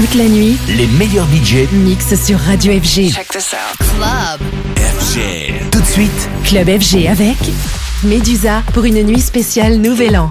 Toute la nuit, les meilleurs budgets mixent sur Radio FG. Check this out. Club. FG. Tout de suite, Club FG avec Medusa pour une nuit spéciale Nouvel An.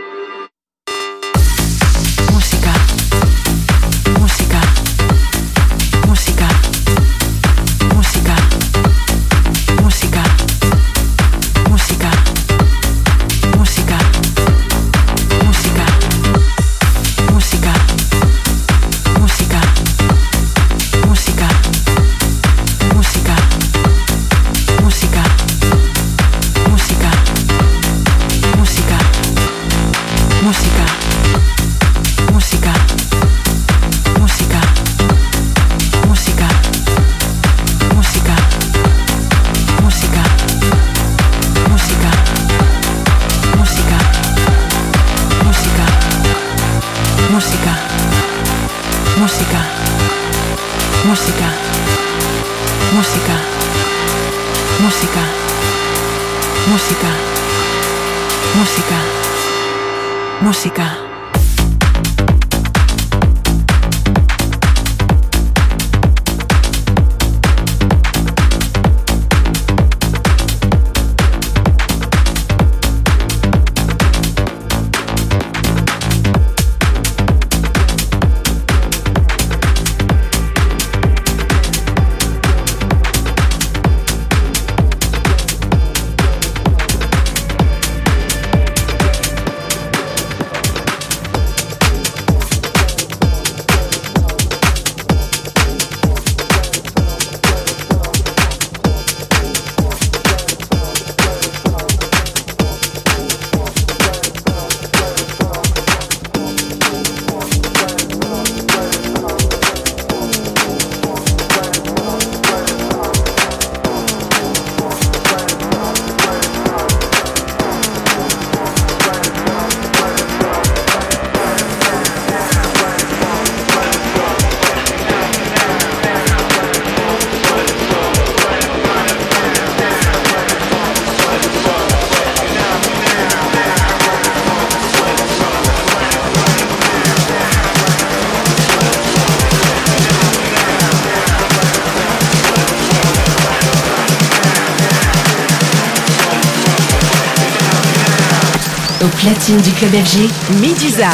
Du club FG, Medusa.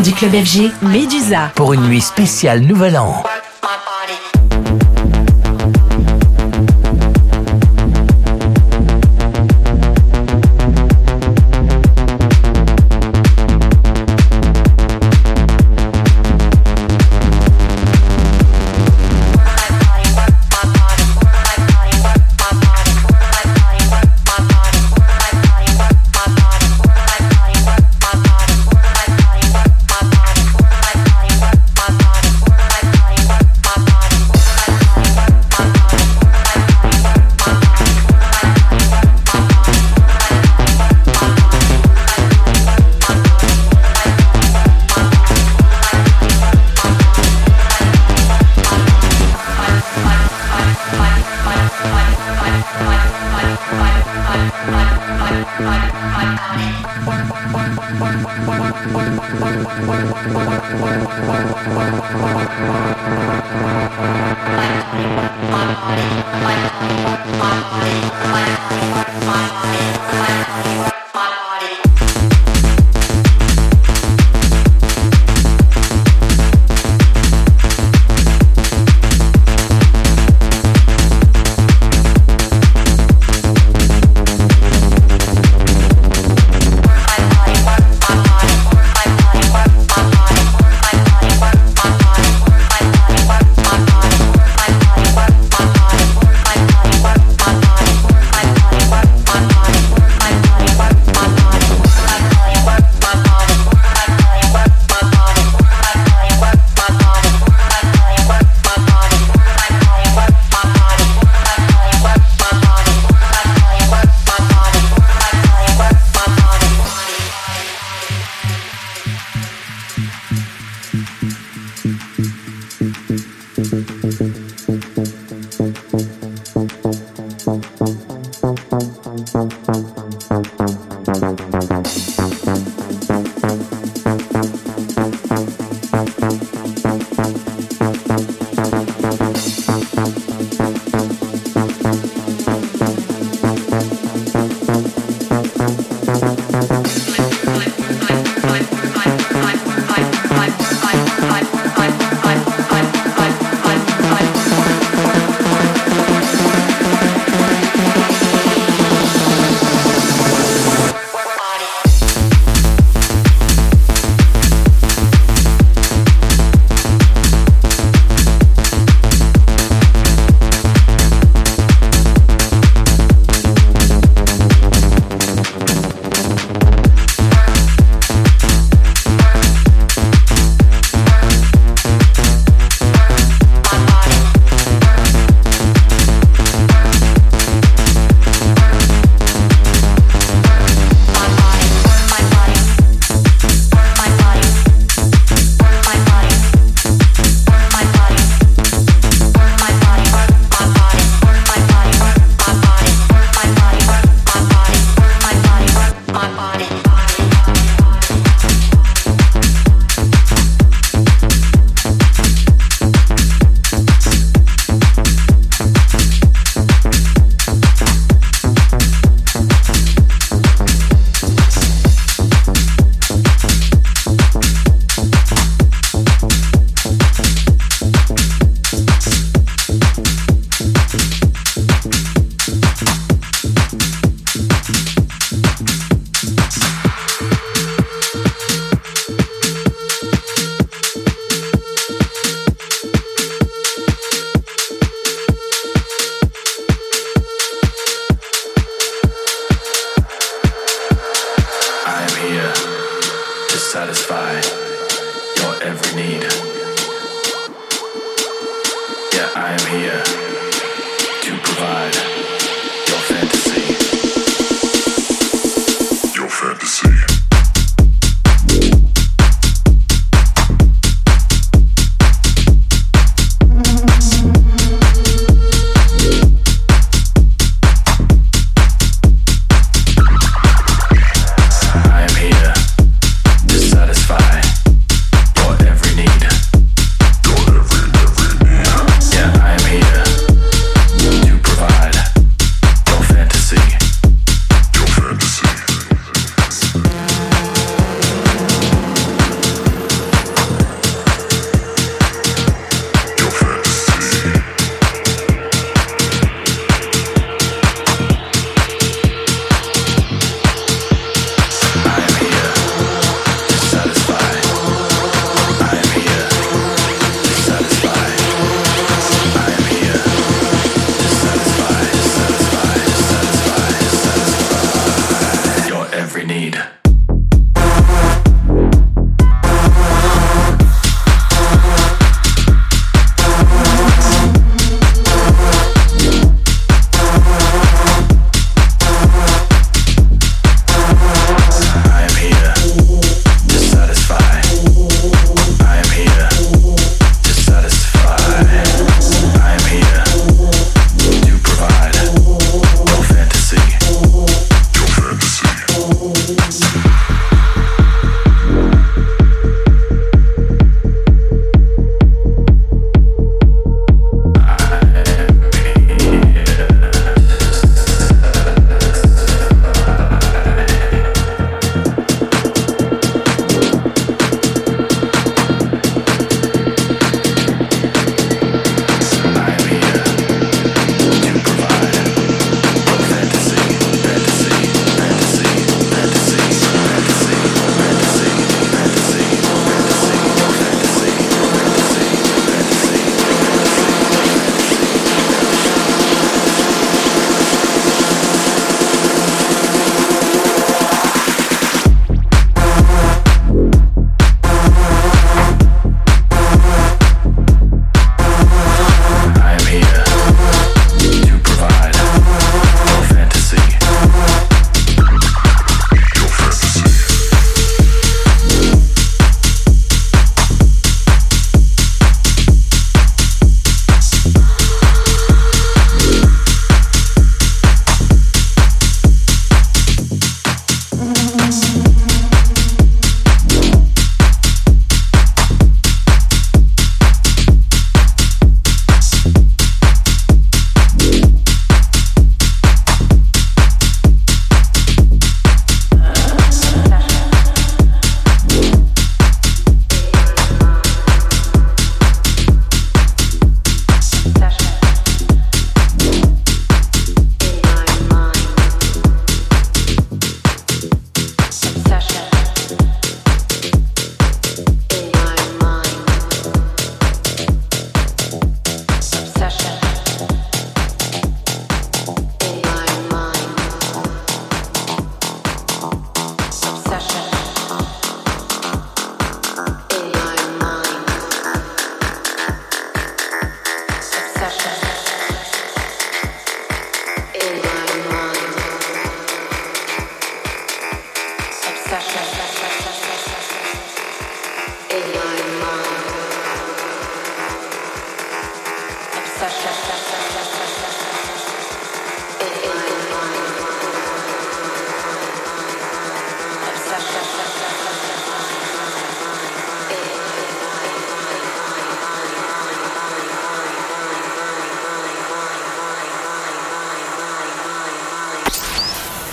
Du club FG, Medusa. Pour une nuit spéciale Nouvel An. Bye.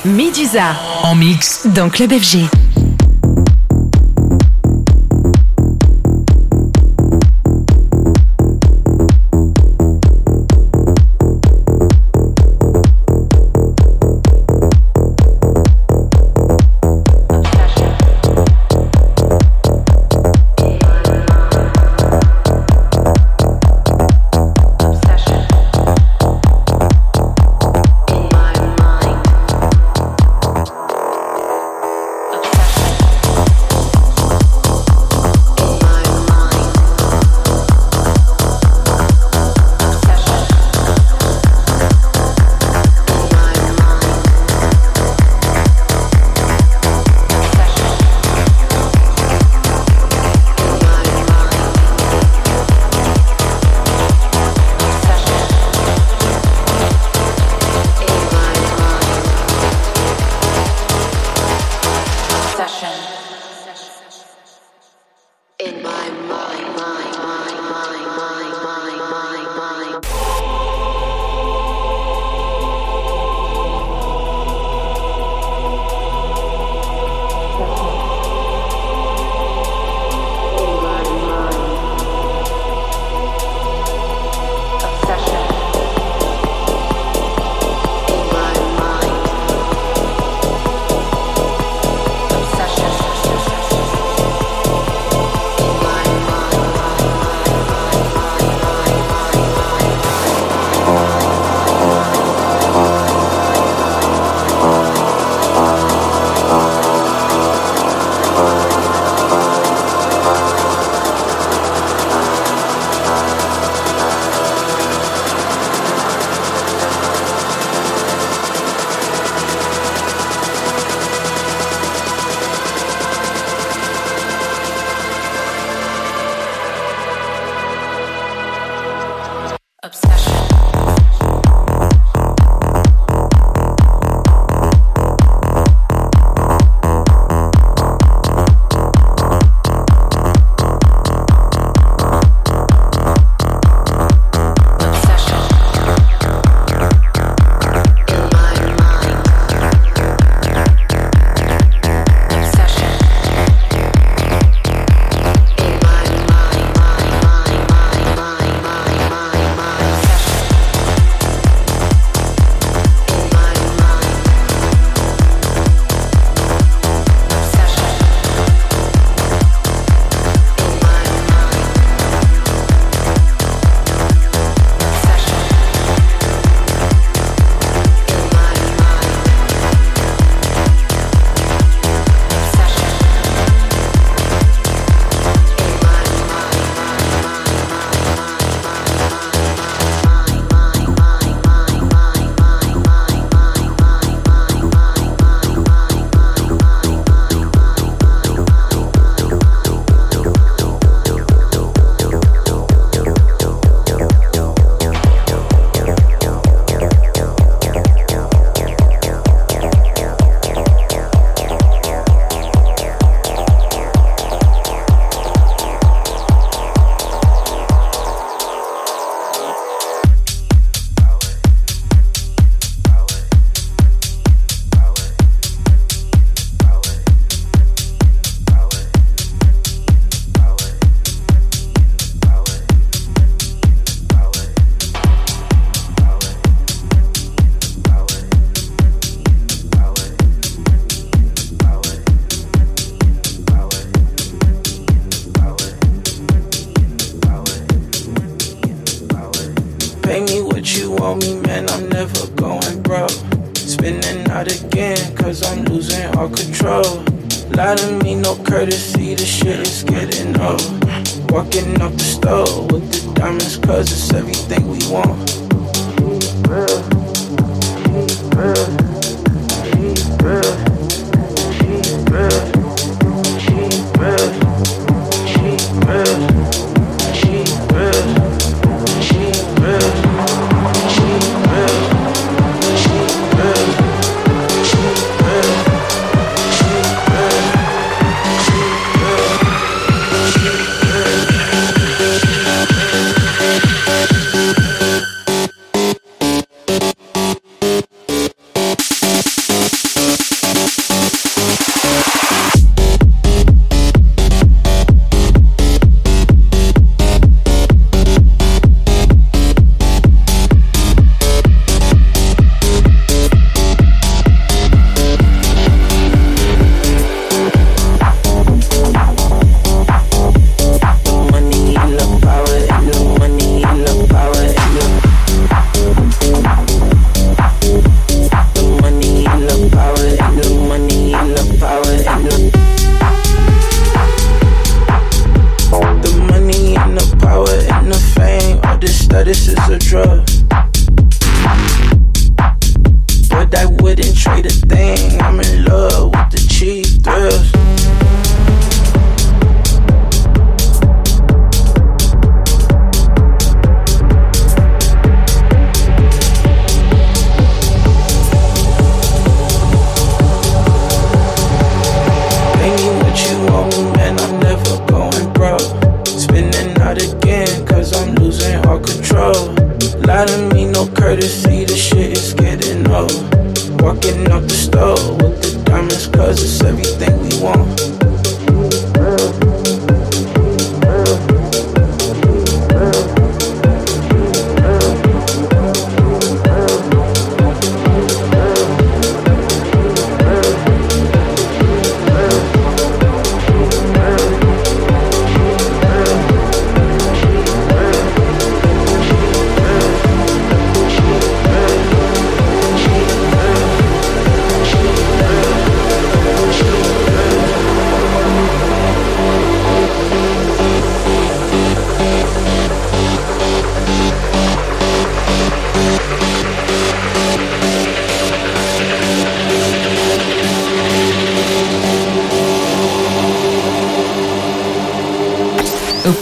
Medusa. En mix. Dans Club FG.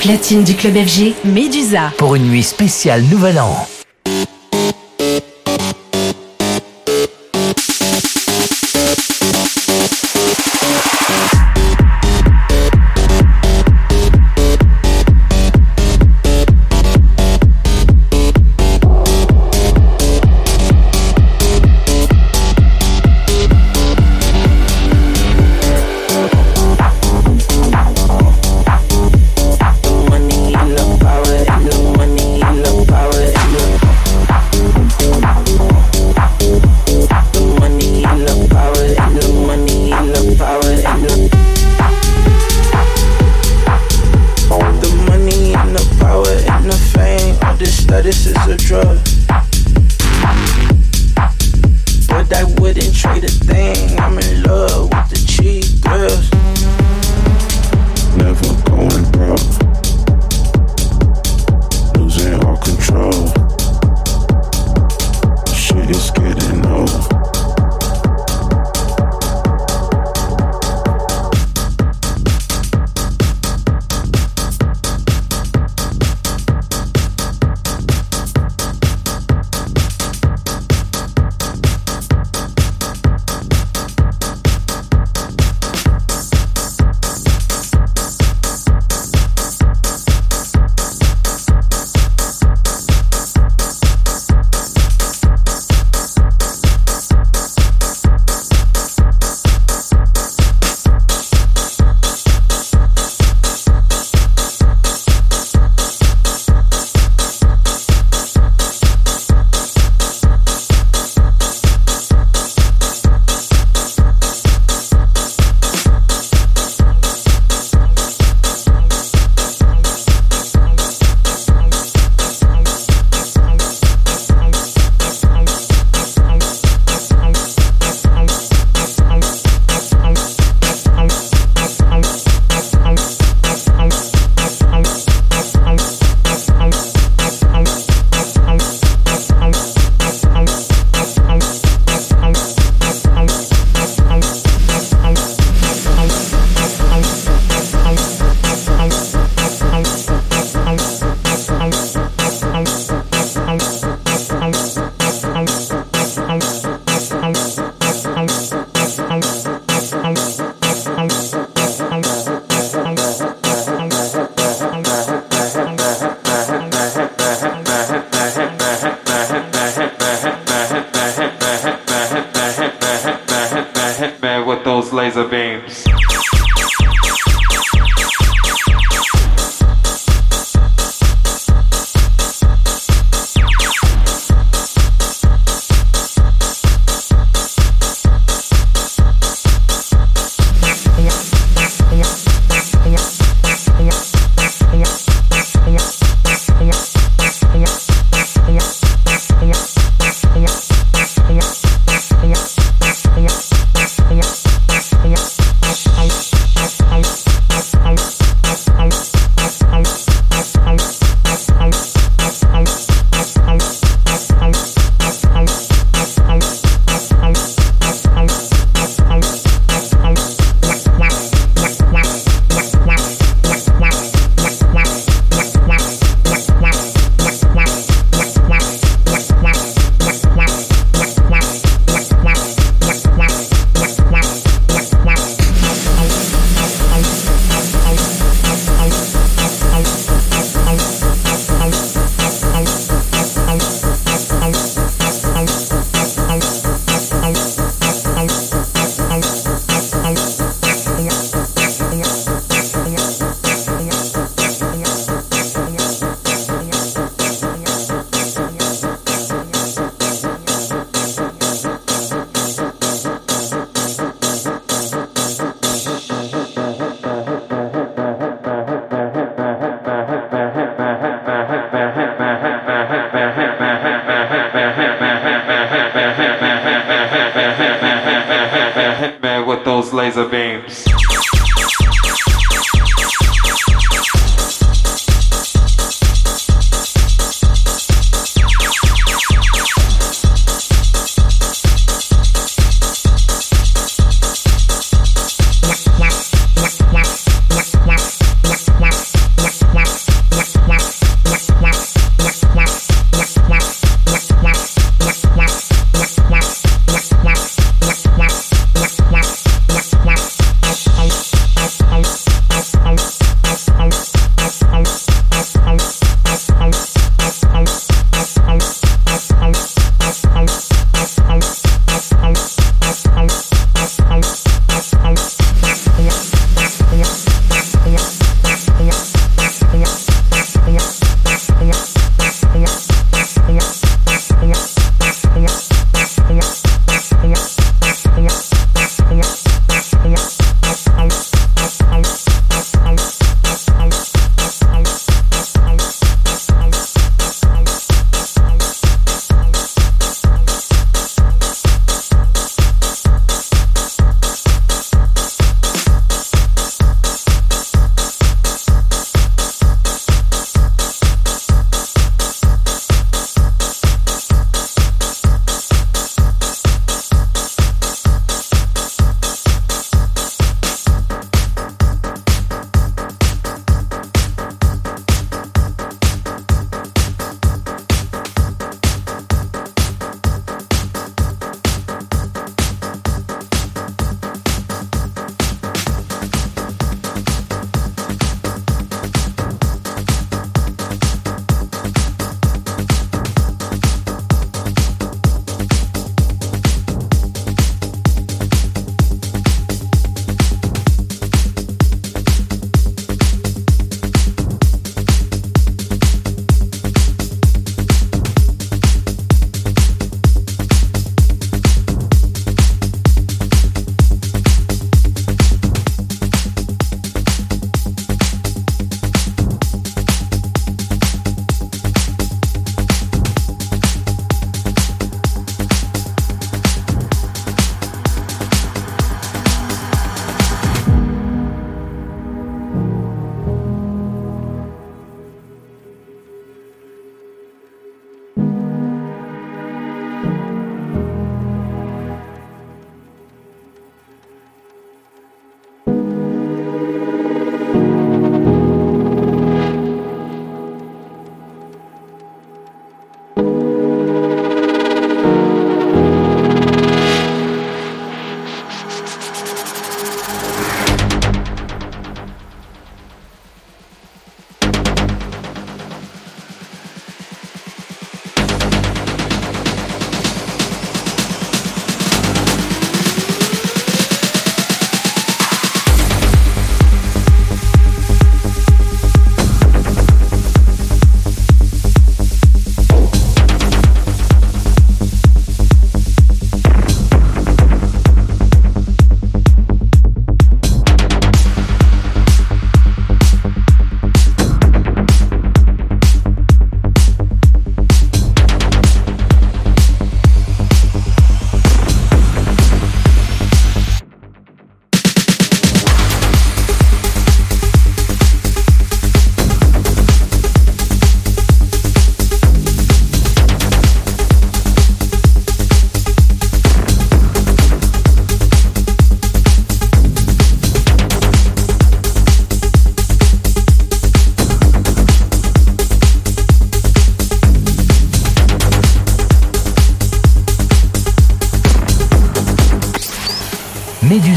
Platine du club FG, Medusa. Pour une nuit spéciale Nouvel An.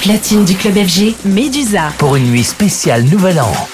Platine du club FG, Medusa. Pour une nuit spéciale Nouvel An.